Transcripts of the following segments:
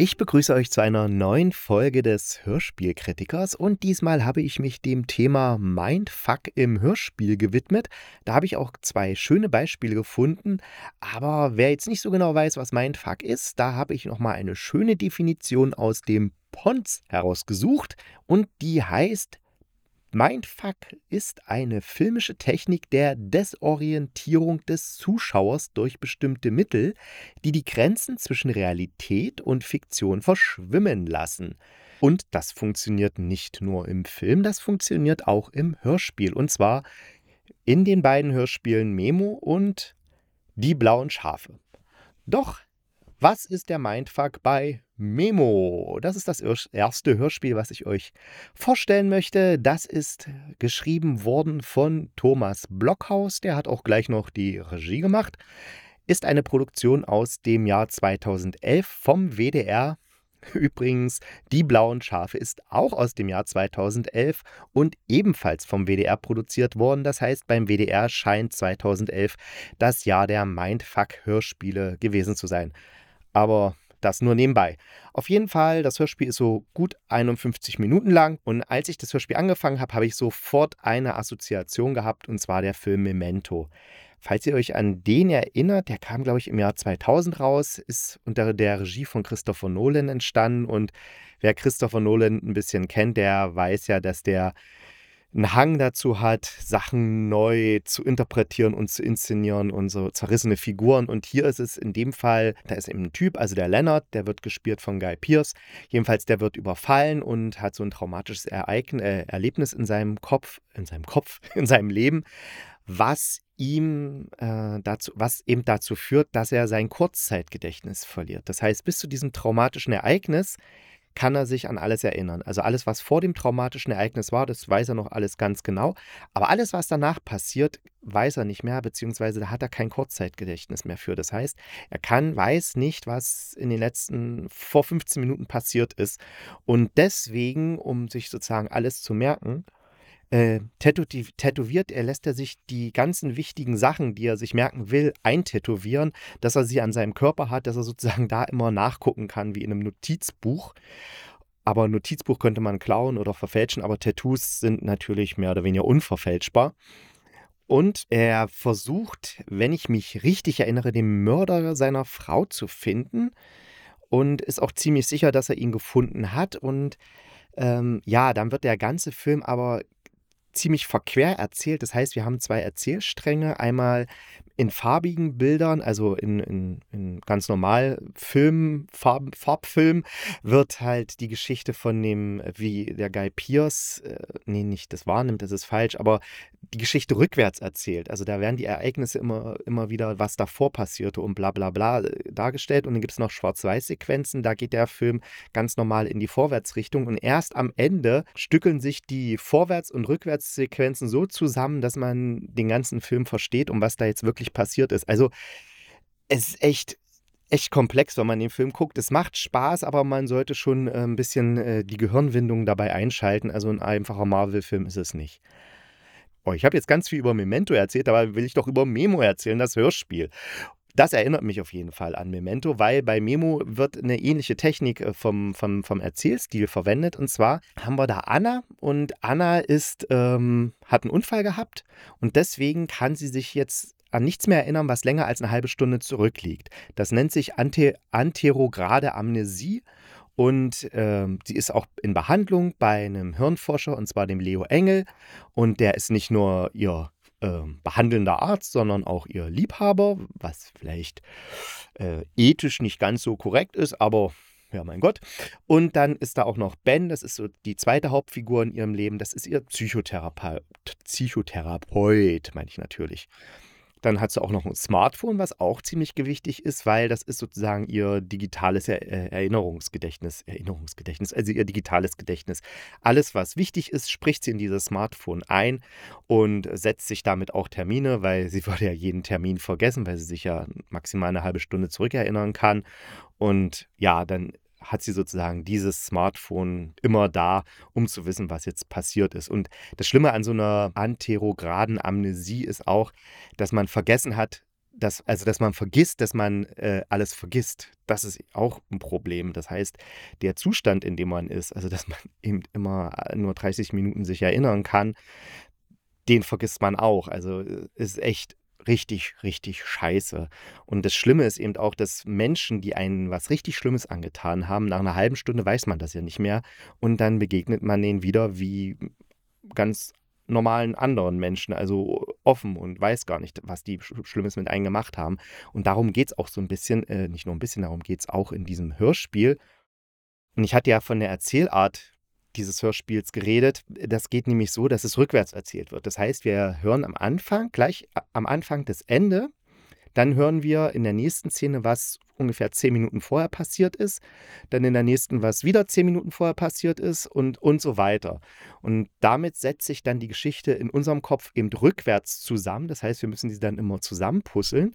Ich begrüße euch zu einer neuen Folge des Hörspielkritikers und diesmal habe ich mich dem Thema Mindfuck im Hörspiel gewidmet. Da habe ich auch zwei schöne Beispiele gefunden, aber wer jetzt nicht so genau weiß, was Mindfuck ist, da habe ich nochmal eine schöne Definition aus dem Pons herausgesucht und die heißt Mindfuck ist eine filmische Technik der Desorientierung des Zuschauers durch bestimmte Mittel, die die Grenzen zwischen Realität und Fiktion verschwimmen lassen. Und das funktioniert nicht nur im Film, das funktioniert auch im Hörspiel. Und zwar in den beiden Hörspielen Memo und Die blauen Schafe. Doch was ist der Mindfuck bei Memo? Das ist das erste Hörspiel, was ich euch vorstellen möchte. Das ist geschrieben worden von Thomas Blockhaus. Der hat auch gleich noch die Regie gemacht. Ist eine Produktion aus dem Jahr 2011 vom WDR Übrigens, Die blauen Schafe ist auch aus dem Jahr 2011 und ebenfalls vom WDR produziert worden. Das heißt, beim WDR scheint 2011 das Jahr der Mindfuck-Hörspiele gewesen zu sein aber das nur nebenbei. Auf jeden Fall, das Hörspiel ist so gut 51 Minuten lang und als ich das Hörspiel angefangen habe, habe ich sofort eine Assoziation gehabt und zwar der Film Memento. Falls ihr euch an den erinnert, der kam, glaube ich, im Jahr 2000 raus, ist unter der Regie von Christopher Nolan entstanden und wer Christopher Nolan ein bisschen kennt, der weiß ja, dass der einen Hang dazu hat, Sachen neu zu interpretieren und zu inszenieren und so zerrissene Figuren. Und hier ist es in dem Fall, da ist eben ein Typ, also der Leonard, der wird gespielt von Guy Pierce. Jedenfalls, der wird überfallen und hat so ein traumatisches Ereignis, äh, Erlebnis in seinem Kopf, in seinem Kopf, in seinem Leben, was ihm äh, dazu, was eben dazu führt, dass er sein Kurzzeitgedächtnis verliert. Das heißt, bis zu diesem traumatischen Ereignis kann er sich an alles erinnern. Also alles, was vor dem traumatischen Ereignis war, das weiß er noch alles ganz genau. Aber alles, was danach passiert, weiß er nicht mehr, beziehungsweise da hat er kein Kurzzeitgedächtnis mehr für. Das heißt, er kann, weiß nicht, was in den letzten vor 15 Minuten passiert ist. Und deswegen, um sich sozusagen alles zu merken, äh, tätowiert, er lässt er sich die ganzen wichtigen Sachen, die er sich merken will, eintätowieren, dass er sie an seinem Körper hat, dass er sozusagen da immer nachgucken kann, wie in einem Notizbuch. Aber ein Notizbuch könnte man klauen oder verfälschen, aber Tattoos sind natürlich mehr oder weniger unverfälschbar. Und er versucht, wenn ich mich richtig erinnere, den Mörder seiner Frau zu finden und ist auch ziemlich sicher, dass er ihn gefunden hat. Und ähm, ja, dann wird der ganze Film aber ziemlich verquer erzählt. Das heißt, wir haben zwei Erzählstränge. Einmal in farbigen Bildern, also in, in, in ganz normal Film, Farb, Farbfilm, wird halt die Geschichte von dem, wie der Guy Pierce, äh, nee, nicht das wahrnimmt, das ist falsch, aber die Geschichte rückwärts erzählt. Also da werden die Ereignisse immer, immer wieder, was davor passierte und bla bla bla äh, dargestellt. Und dann gibt es noch Schwarz-Weiß-Sequenzen, da geht der Film ganz normal in die Vorwärtsrichtung. Und erst am Ende stückeln sich die Vorwärts- und Rückwärtssequenzen so zusammen, dass man den ganzen Film versteht, um was da jetzt wirklich passiert ist. Also es ist echt echt komplex, wenn man den Film guckt. Es macht Spaß, aber man sollte schon äh, ein bisschen äh, die Gehirnwindung dabei einschalten. Also ein einfacher Marvel-Film ist es nicht. Oh, ich habe jetzt ganz viel über Memento erzählt, aber will ich doch über Memo erzählen, das Hörspiel. Das erinnert mich auf jeden Fall an Memento, weil bei Memo wird eine ähnliche Technik äh, vom, vom, vom Erzählstil verwendet. Und zwar haben wir da Anna und Anna ist, ähm, hat einen Unfall gehabt und deswegen kann sie sich jetzt an nichts mehr erinnern, was länger als eine halbe Stunde zurückliegt. Das nennt sich Ante anterograde Amnesie und ähm, sie ist auch in Behandlung bei einem Hirnforscher, und zwar dem Leo Engel. Und der ist nicht nur ihr äh, behandelnder Arzt, sondern auch ihr Liebhaber, was vielleicht äh, ethisch nicht ganz so korrekt ist, aber ja, mein Gott. Und dann ist da auch noch Ben, das ist so die zweite Hauptfigur in ihrem Leben, das ist ihr Psychotherapeut, Psychotherapeut, meine ich natürlich. Dann hat sie auch noch ein Smartphone, was auch ziemlich gewichtig ist, weil das ist sozusagen ihr digitales äh, Erinnerungsgedächtnis. Erinnerungsgedächtnis, also ihr digitales Gedächtnis. Alles, was wichtig ist, spricht sie in dieses Smartphone ein und setzt sich damit auch Termine, weil sie würde ja jeden Termin vergessen, weil sie sich ja maximal eine halbe Stunde zurückerinnern kann. Und ja, dann hat sie sozusagen dieses Smartphone immer da, um zu wissen, was jetzt passiert ist. Und das Schlimme an so einer anterograden Amnesie ist auch, dass man vergessen hat, dass, also dass man vergisst, dass man äh, alles vergisst. Das ist auch ein Problem. Das heißt, der Zustand, in dem man ist, also dass man eben immer nur 30 Minuten sich erinnern kann, den vergisst man auch. Also äh, ist echt richtig, richtig scheiße. Und das Schlimme ist eben auch, dass Menschen, die einen was richtig Schlimmes angetan haben, nach einer halben Stunde weiß man das ja nicht mehr. Und dann begegnet man denen wieder wie ganz normalen anderen Menschen, also offen und weiß gar nicht, was die Schlimmes mit einem gemacht haben. Und darum geht es auch so ein bisschen, äh, nicht nur ein bisschen, darum geht es auch in diesem Hörspiel. Und ich hatte ja von der Erzählart dieses Hörspiels geredet. Das geht nämlich so, dass es rückwärts erzählt wird. Das heißt, wir hören am Anfang, gleich am Anfang das Ende, dann hören wir in der nächsten Szene, was ungefähr zehn Minuten vorher passiert ist, dann in der nächsten, was wieder zehn Minuten vorher passiert ist und, und so weiter. Und damit setzt sich dann die Geschichte in unserem Kopf eben rückwärts zusammen. Das heißt, wir müssen sie dann immer zusammenpuzzeln.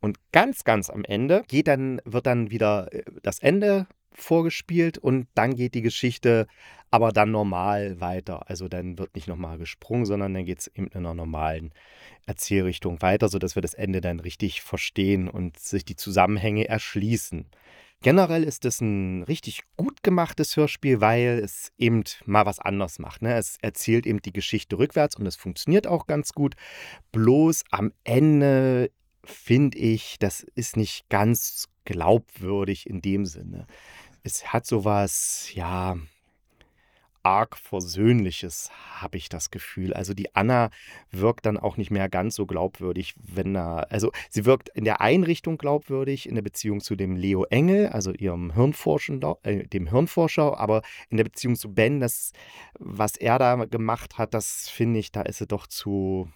Und ganz, ganz am Ende geht dann, wird dann wieder äh, das Ende vorgespielt und dann geht die Geschichte aber dann normal weiter. Also dann wird nicht nochmal gesprungen, sondern dann geht es eben in einer normalen Erzählrichtung weiter, sodass wir das Ende dann richtig verstehen und sich die Zusammenhänge erschließen. Generell ist es ein richtig gut gemachtes Hörspiel, weil es eben mal was anderes macht. Ne? Es erzählt eben die Geschichte rückwärts und es funktioniert auch ganz gut. Bloß am Ende finde ich, das ist nicht ganz glaubwürdig in dem Sinne es hat sowas, ja, arg Versöhnliches, habe ich das Gefühl. Also die Anna wirkt dann auch nicht mehr ganz so glaubwürdig, wenn er, also sie wirkt in der Einrichtung glaubwürdig, in der Beziehung zu dem Leo Engel, also ihrem Hirnforscher, äh, dem Hirnforscher, aber in der Beziehung zu Ben, das, was er da gemacht hat, das finde ich, da ist sie doch zu,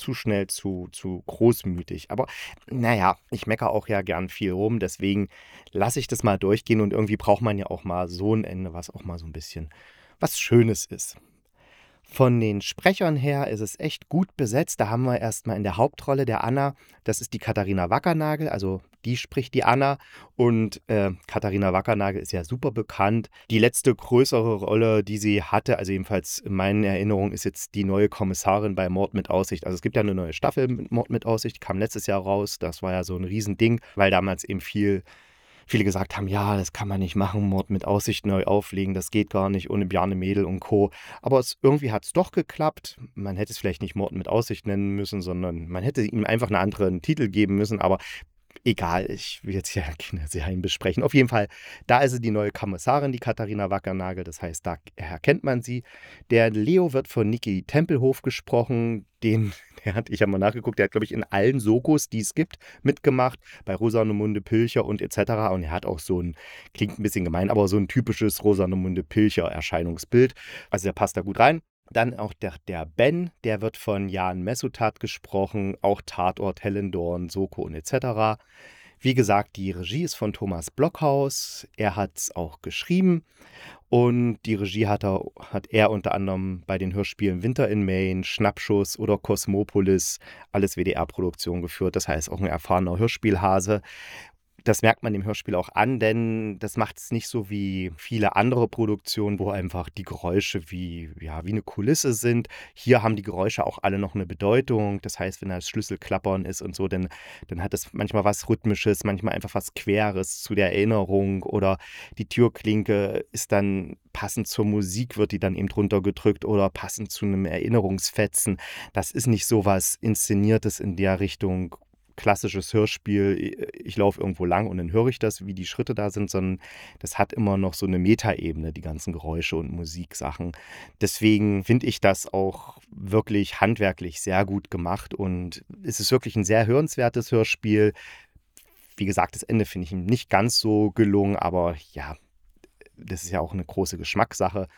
zu schnell zu, zu großmütig. Aber naja, ich meckere auch ja gern viel rum, deswegen lasse ich das mal durchgehen und irgendwie braucht man ja auch mal so ein Ende, was auch mal so ein bisschen was Schönes ist. Von den Sprechern her ist es echt gut besetzt. Da haben wir erstmal in der Hauptrolle der Anna, das ist die Katharina Wackernagel, also die spricht die Anna. Und äh, Katharina Wackernagel ist ja super bekannt. Die letzte größere Rolle, die sie hatte, also jedenfalls in meinen Erinnerungen, ist jetzt die neue Kommissarin bei Mord mit Aussicht. Also es gibt ja eine neue Staffel mit Mord mit Aussicht, die kam letztes Jahr raus. Das war ja so ein Riesending, weil damals eben viel viele gesagt haben, ja, das kann man nicht machen, Mord mit Aussicht neu auflegen, das geht gar nicht ohne Bjarne Mädel und Co. Aber es, irgendwie hat es doch geklappt. Man hätte es vielleicht nicht Mord mit Aussicht nennen müssen, sondern man hätte ihm einfach einen anderen Titel geben müssen. Aber egal, ich will jetzt ja keine Serien besprechen. Auf jeden Fall, da ist sie die neue Kommissarin, die Katharina Wackernagel. Das heißt, da erkennt man sie. Der Leo wird von Niki Tempelhof gesprochen. Den, der hat, ich habe mal nachgeguckt, der hat, glaube ich, in allen Sokos, die es gibt, mitgemacht. Bei Rosamunde Pilcher und etc. Und er hat auch so ein, klingt ein bisschen gemein, aber so ein typisches Rosamunde Pilcher Erscheinungsbild. Also der passt da gut rein. Dann auch der, der Ben, der wird von Jan Messutat gesprochen, auch Tatort, Hellendorn, Soko und etc. Wie gesagt, die Regie ist von Thomas Blockhaus. Er hat es auch geschrieben. Und die Regie hat er, hat er unter anderem bei den Hörspielen Winter in Maine, Schnappschuss oder Cosmopolis, alles WDR-Produktion geführt. Das heißt, auch ein erfahrener Hörspielhase das merkt man dem Hörspiel auch an, denn das macht es nicht so wie viele andere Produktionen, wo einfach die Geräusche wie, ja, wie eine Kulisse sind. Hier haben die Geräusche auch alle noch eine Bedeutung. Das heißt, wenn das Schlüsselklappern ist und so, dann, dann hat es manchmal was Rhythmisches, manchmal einfach was Queres zu der Erinnerung oder die Türklinke ist dann passend zur Musik, wird die dann eben drunter gedrückt oder passend zu einem Erinnerungsfetzen. Das ist nicht so was Inszeniertes in der Richtung klassisches Hörspiel, ich laufe irgendwo lang und dann höre ich das, wie die Schritte da sind, sondern das hat immer noch so eine Metaebene, die ganzen Geräusche und Musiksachen. Deswegen finde ich das auch wirklich handwerklich sehr gut gemacht und es ist wirklich ein sehr hörenswertes Hörspiel. Wie gesagt, das Ende finde ich nicht ganz so gelungen, aber ja, das ist ja auch eine große Geschmackssache.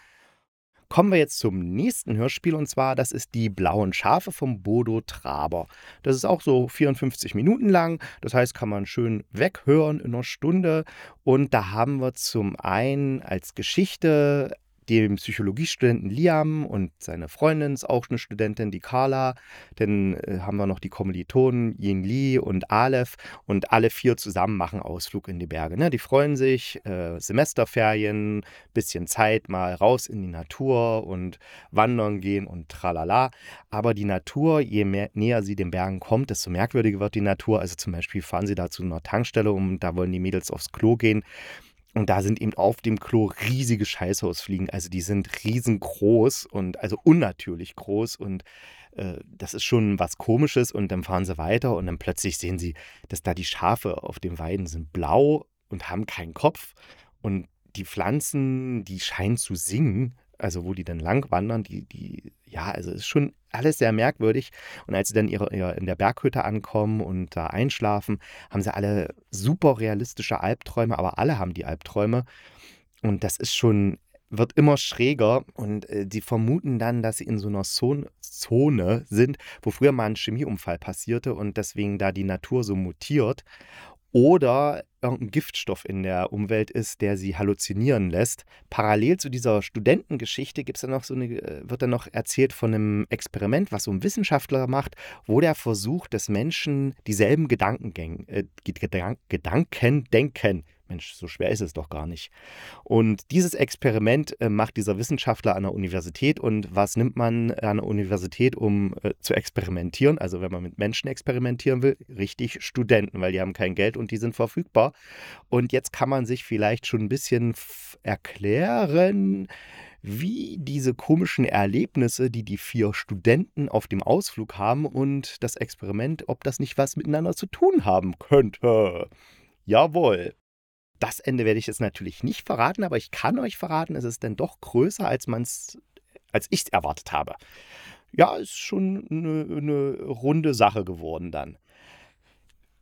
Kommen wir jetzt zum nächsten Hörspiel und zwar, das ist Die blauen Schafe vom Bodo Traber. Das ist auch so 54 Minuten lang, das heißt, kann man schön weghören in einer Stunde. Und da haben wir zum einen als Geschichte dem Psychologiestudenten Liam und seine Freundin ist auch eine Studentin, die Carla. Dann äh, haben wir noch die Kommilitonen Yin Li und Aleph und alle vier zusammen machen Ausflug in die Berge. Ne? Die freuen sich, äh, Semesterferien, bisschen Zeit mal raus in die Natur und wandern gehen und tralala. Aber die Natur, je mehr, näher sie den Bergen kommt, desto merkwürdiger wird die Natur. Also zum Beispiel fahren sie da zu einer Tankstelle und da wollen die Mädels aufs Klo gehen. Und da sind eben auf dem Klo riesige Scheißhausfliegen. Also die sind riesengroß und also unnatürlich groß. Und äh, das ist schon was Komisches. Und dann fahren sie weiter und dann plötzlich sehen sie, dass da die Schafe auf den Weiden sind blau und haben keinen Kopf. Und die Pflanzen, die scheinen zu singen also wo die dann lang wandern, die, die, ja, also ist schon alles sehr merkwürdig. Und als sie dann ihre, ihre, in der Berghütte ankommen und da einschlafen, haben sie alle super realistische Albträume, aber alle haben die Albträume. Und das ist schon, wird immer schräger und äh, die vermuten dann, dass sie in so einer Zone, Zone sind, wo früher mal ein Chemieunfall passierte und deswegen da die Natur so mutiert oder irgendein Giftstoff in der Umwelt ist, der sie halluzinieren lässt. Parallel zu dieser Studentengeschichte gibt's dann noch so eine, äh, wird dann noch erzählt von einem Experiment, was so ein Wissenschaftler macht, wo der versucht, dass Menschen dieselben Gedankengänge, äh, Gedanken denken. Mensch, so schwer ist es doch gar nicht. Und dieses Experiment äh, macht dieser Wissenschaftler an der Universität. Und was nimmt man an der Universität, um äh, zu experimentieren? Also wenn man mit Menschen experimentieren will, richtig Studenten, weil die haben kein Geld und die sind verfügbar. Und jetzt kann man sich vielleicht schon ein bisschen erklären, wie diese komischen Erlebnisse, die die vier Studenten auf dem Ausflug haben und das Experiment, ob das nicht was miteinander zu tun haben könnte. Jawohl. Das Ende werde ich jetzt natürlich nicht verraten, aber ich kann euch verraten, es ist dann doch größer, als man's, als ich es erwartet habe. Ja, ist schon eine, eine runde Sache geworden dann.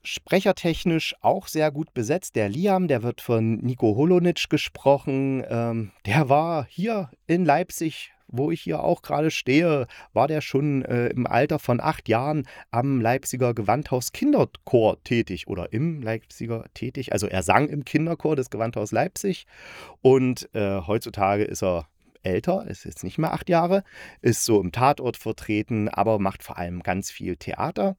Sprechertechnisch auch sehr gut besetzt. Der Liam, der wird von Nico Holonitsch gesprochen. Ähm, der war hier in Leipzig wo ich hier auch gerade stehe, war der schon äh, im Alter von acht Jahren am Leipziger Gewandhaus Kinderchor tätig oder im Leipziger tätig. Also er sang im Kinderchor des Gewandhaus Leipzig und äh, heutzutage ist er älter, ist jetzt nicht mehr acht Jahre, ist so im Tatort vertreten, aber macht vor allem ganz viel Theater.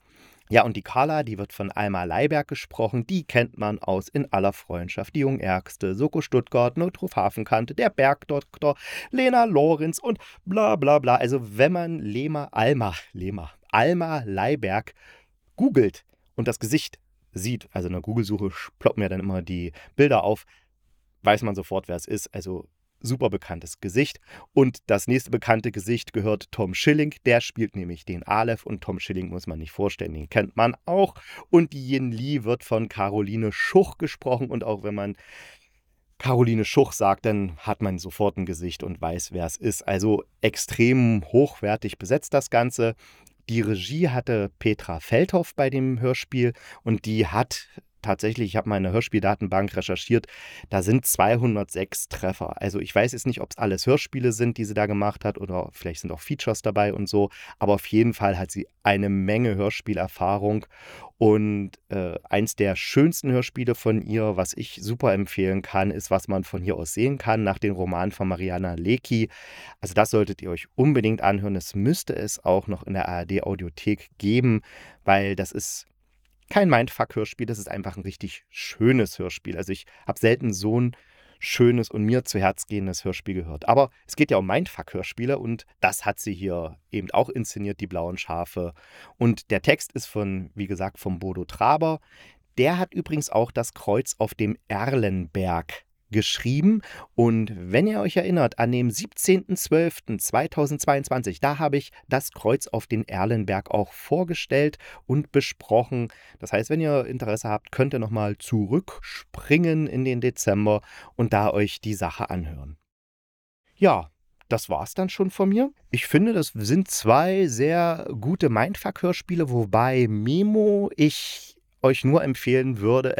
Ja, und die Carla, die wird von Alma Leiberg gesprochen, die kennt man aus In aller Freundschaft, die Jungärgste, Soko Stuttgart, Notruf Hafenkante, der Bergdoktor, Lena Lorenz und bla bla bla. Also wenn man Lema, Alma, Lema, Alma Leiberg googelt und das Gesicht sieht, also in der Google-Suche ploppen ja dann immer die Bilder auf, weiß man sofort, wer es ist. Also super bekanntes Gesicht. Und das nächste bekannte Gesicht gehört Tom Schilling. Der spielt nämlich den Aleph und Tom Schilling muss man nicht vorstellen, den kennt man auch. Und die Yin Li wird von Caroline Schuch gesprochen. Und auch wenn man Caroline Schuch sagt, dann hat man sofort ein Gesicht und weiß, wer es ist. Also extrem hochwertig besetzt das Ganze. Die Regie hatte Petra Feldhoff bei dem Hörspiel und die hat tatsächlich, ich habe meine Hörspieldatenbank recherchiert, da sind 206 Treffer. Also ich weiß jetzt nicht, ob es alles Hörspiele sind, die sie da gemacht hat oder vielleicht sind auch Features dabei und so, aber auf jeden Fall hat sie eine Menge Hörspielerfahrung und äh, eins der schönsten Hörspiele von ihr, was ich super empfehlen kann, ist, was man von hier aus sehen kann, nach dem Roman von Mariana Lecki. Also das solltet ihr euch unbedingt anhören. Es müsste es auch noch in der ARD Audiothek geben, weil das ist kein Mindfuck-Hörspiel, das ist einfach ein richtig schönes Hörspiel. Also ich habe selten so ein schönes und mir zu Herz gehendes Hörspiel gehört. Aber es geht ja um Mindfuck-Hörspiele und das hat sie hier eben auch inszeniert, die blauen Schafe. Und der Text ist von, wie gesagt, vom Bodo Traber. Der hat übrigens auch das Kreuz auf dem Erlenberg geschrieben. Und wenn ihr euch erinnert, an dem 17.12.2022, da habe ich das Kreuz auf den Erlenberg auch vorgestellt und besprochen. Das heißt, wenn ihr Interesse habt, könnt ihr nochmal zurückspringen in den Dezember und da euch die Sache anhören. Ja, das war's dann schon von mir. Ich finde, das sind zwei sehr gute Mindfuck-Hörspiele, wobei Memo ich euch nur empfehlen würde,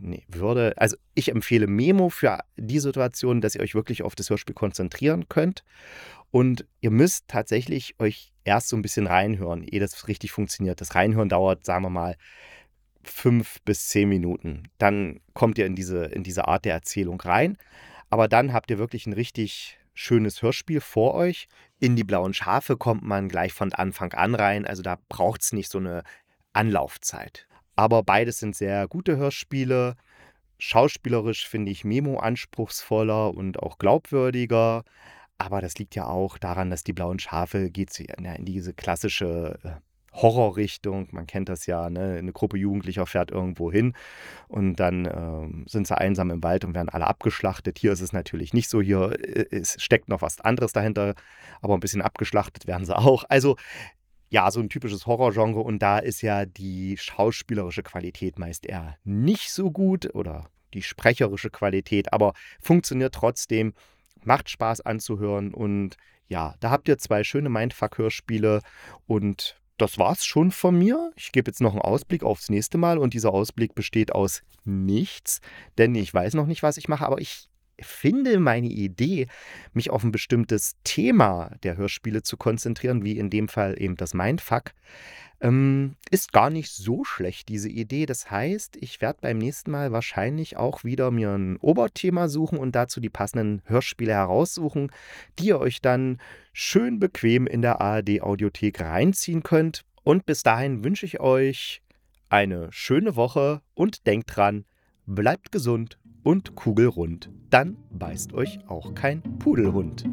nee, würde, also ich empfehle Memo für die Situation, dass ihr euch wirklich auf das Hörspiel konzentrieren könnt. Und ihr müsst tatsächlich euch erst so ein bisschen reinhören, ehe das richtig funktioniert. Das Reinhören dauert, sagen wir mal, fünf bis zehn Minuten. Dann kommt ihr in diese, in diese Art der Erzählung rein. Aber dann habt ihr wirklich ein richtig schönes Hörspiel vor euch. In die blauen Schafe kommt man gleich von Anfang an rein. Also da braucht es nicht so eine Anlaufzeit. Aber beides sind sehr gute Hörspiele. Schauspielerisch finde ich Memo anspruchsvoller und auch glaubwürdiger. Aber das liegt ja auch daran, dass die blauen Schafe geht in diese klassische äh, Horrorrichtung. Man kennt das ja, ne? eine Gruppe Jugendlicher fährt irgendwo hin und dann ähm, sind sie einsam im Wald und werden alle abgeschlachtet. Hier ist es natürlich nicht so. Hier äh, es steckt noch was anderes dahinter, aber ein bisschen abgeschlachtet werden sie auch. Also ja, so ein typisches Horrorgenre und da ist ja die schauspielerische Qualität meist eher nicht so gut oder die sprecherische Qualität, aber funktioniert trotzdem, macht Spaß anzuhören und ja, da habt ihr zwei schöne Mindfuck-Hörspiele und das war's schon von mir. Ich gebe jetzt noch einen Ausblick aufs nächste Mal und dieser Ausblick besteht aus nichts, denn ich weiß noch nicht, was ich mache, aber ich finde meine Idee, mich auf ein bestimmtes Thema der Hörspiele zu konzentrieren, wie in dem Fall eben das Mindfuck, ähm, ist gar nicht so schlecht, diese Idee. Das heißt, ich werde beim nächsten Mal wahrscheinlich auch wieder mir ein Oberthema suchen und dazu die passenden Hörspiele heraussuchen, die ihr euch dann schön bequem in der ARD Audiothek reinziehen könnt. Und bis dahin wünsche ich euch eine schöne Woche und denkt dran, bleibt gesund und kugelrund. Dann beißt euch auch kein Pudelhund.